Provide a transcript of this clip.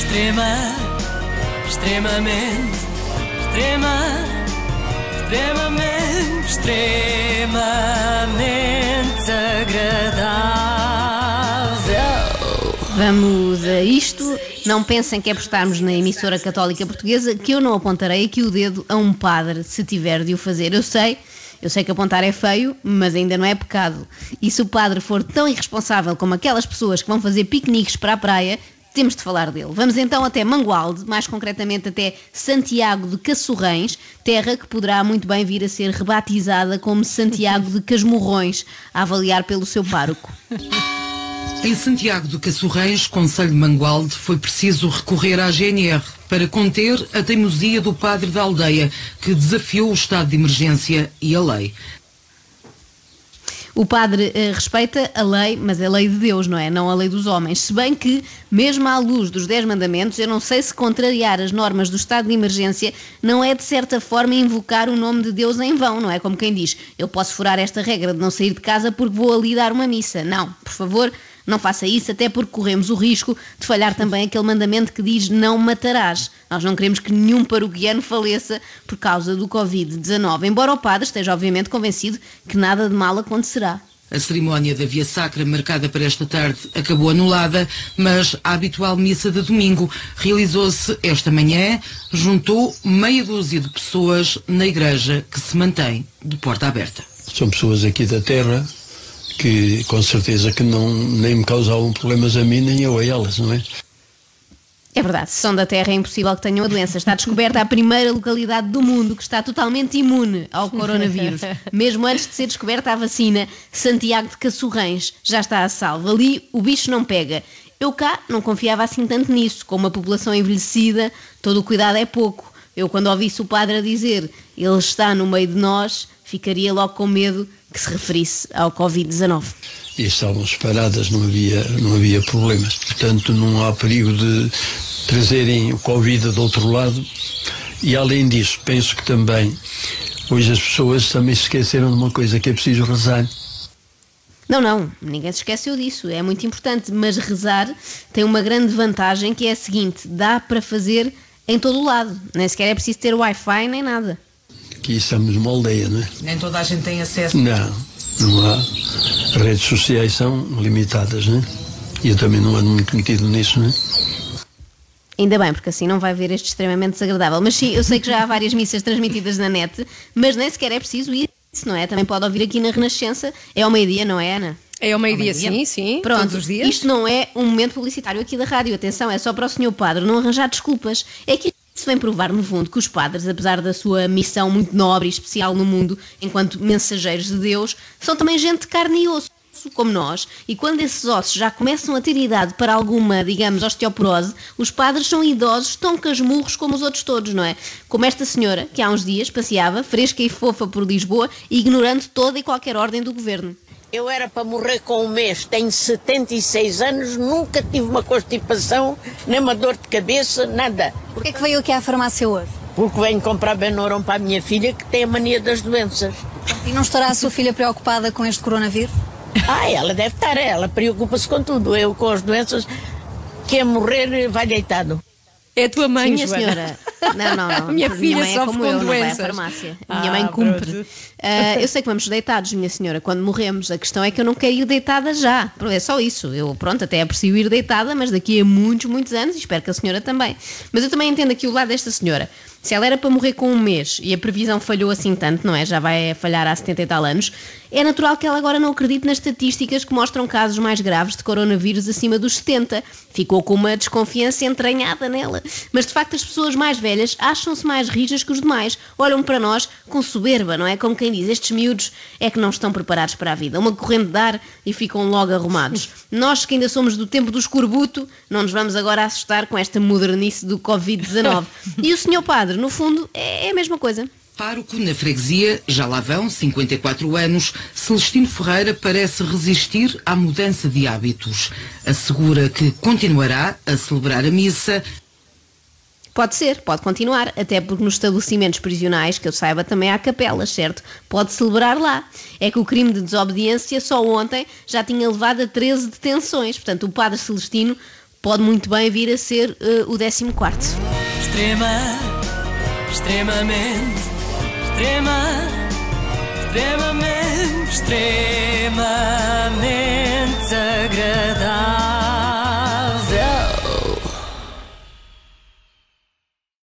Extrema, extremamente, extrema, extremamente, extremamente agradável. Vamos a isto. Não pensem que é por estarmos na emissora católica portuguesa que eu não apontarei aqui o dedo a um padre se tiver de o fazer. Eu sei, eu sei que apontar é feio, mas ainda não é pecado. E se o padre for tão irresponsável como aquelas pessoas que vão fazer piqueniques para a praia, temos de falar dele. Vamos então até Mangualde, mais concretamente até Santiago de Cassorrães, terra que poderá muito bem vir a ser rebatizada como Santiago de Casmurrões, a avaliar pelo seu pároco. Em Santiago de Cassorrães, Conselho de Mangualde, foi preciso recorrer à GNR para conter a teimosia do padre da aldeia, que desafiou o estado de emergência e a lei. O padre eh, respeita a lei, mas é a lei de Deus, não é? Não a lei dos homens. Se bem que, mesmo à luz dos Dez Mandamentos, eu não sei se contrariar as normas do estado de emergência não é, de certa forma, invocar o nome de Deus em vão, não é? Como quem diz, eu posso furar esta regra de não sair de casa porque vou ali dar uma missa. Não, por favor, não faça isso, até porque corremos o risco de falhar também aquele mandamento que diz não matarás. Nós não queremos que nenhum paroquiano faleça por causa do Covid-19, embora o padre esteja obviamente convencido que nada de mal acontecerá. A cerimónia da Via Sacra, marcada para esta tarde, acabou anulada, mas a habitual missa de domingo realizou-se esta manhã, juntou meia dúzia de pessoas na igreja que se mantém de porta aberta. São pessoas aqui da terra que com certeza que não nem me causavam problemas a mim nem eu a elas, não é? É verdade, se são da Terra é impossível que tenham a doença. Está descoberta a primeira localidade do mundo que está totalmente imune ao coronavírus. Mesmo antes de ser descoberta a vacina, Santiago de Cassorrães já está a salvo. Ali o bicho não pega. Eu cá não confiava assim tanto nisso. Com uma população envelhecida, todo o cuidado é pouco. Eu, quando ouvisse o padre a dizer ele está no meio de nós, ficaria logo com medo que se referisse ao Covid-19. E estavam separadas, não havia, não havia problemas. Portanto, não há perigo de trazerem o Covid do outro lado. E além disso, penso que também hoje as pessoas também se esqueceram de uma coisa, que é preciso rezar. Não, não, ninguém se esqueceu disso, é muito importante, mas rezar tem uma grande vantagem que é a seguinte: dá para fazer em todo o lado, nem sequer é preciso ter Wi-Fi nem nada. Aqui estamos numa aldeia, não é? Nem toda a gente tem acesso. Não, não há. As redes sociais são limitadas, não é? E eu também não ando muito metido nisso, não é? Ainda bem, porque assim não vai ver este extremamente desagradável. Mas sim, eu sei que já há várias missas transmitidas na net, mas nem sequer é preciso isso, não é? Também pode ouvir aqui na Renascença. É ao meio-dia, não é, Ana? É ao meio-dia, sim, sim. Pronto, todos os dias. isto não é um momento publicitário aqui da rádio. Atenção, é só para o senhor padre não arranjar desculpas. É que isso vem provar, no fundo, que os padres, apesar da sua missão muito nobre e especial no mundo, enquanto mensageiros de Deus, são também gente de carne e osso como nós, e quando esses ossos já começam a ter idade para alguma, digamos, osteoporose, os padres são idosos tão casmurros como os outros todos, não é? Como esta senhora, que há uns dias passeava, fresca e fofa por Lisboa, ignorando toda e qualquer ordem do governo. Eu era para morrer com um mês, tenho 76 anos, nunca tive uma constipação, nem uma dor de cabeça, nada. Por que veio aqui à farmácia hoje? Porque venho comprar Benoron para a minha filha que tem a mania das doenças. E não estará a sua filha preocupada com este coronavírus? Ah, ela deve estar, ela preocupa-se com tudo. Eu com as doenças, quer morrer, vai deitado. É a tua mãe, Sim, minha Joana. senhora. Não, não, não. Minha filha mãe é sofre como com eu, não vai à doenças. farmácia. Ah, minha mãe cumpre. Ah, eu sei que vamos deitados, minha senhora, quando morremos. A questão é que eu não quero ir deitada já. É só isso. Eu, pronto, até aprecio ir deitada, mas daqui a muitos, muitos anos, e espero que a senhora também. Mas eu também entendo aqui o lado desta senhora. Se ela era para morrer com um mês e a previsão falhou assim tanto, não é? Já vai falhar há 70 e tal anos, é natural que ela agora não acredite nas estatísticas que mostram casos mais graves de coronavírus acima dos 70. Ficou com uma desconfiança entranhada nela. Mas de facto as pessoas mais velhas acham-se mais rijas que os demais. Olham para nós com soberba, não é? Como quem diz, estes miúdos é que não estão preparados para a vida. Uma corrente de ar e ficam logo arrumados. Nós que ainda somos do tempo do escorbuto, não nos vamos agora assustar com esta modernice do Covid-19. E o senhor padre, no fundo, é é a mesma coisa. Pároco na freguesia, já lá vão 54 anos, Celestino Ferreira parece resistir à mudança de hábitos. Assegura que continuará a celebrar a missa Pode ser, pode continuar, até porque nos estabelecimentos prisionais, que eu saiba, também há capelas, certo? Pode celebrar lá. É que o crime de desobediência só ontem já tinha levado a 13 detenções, portanto o padre Celestino pode muito bem vir a ser uh, o 14 quarto. Extrema, extremamente, extrema, extremamente, extremamente agradável.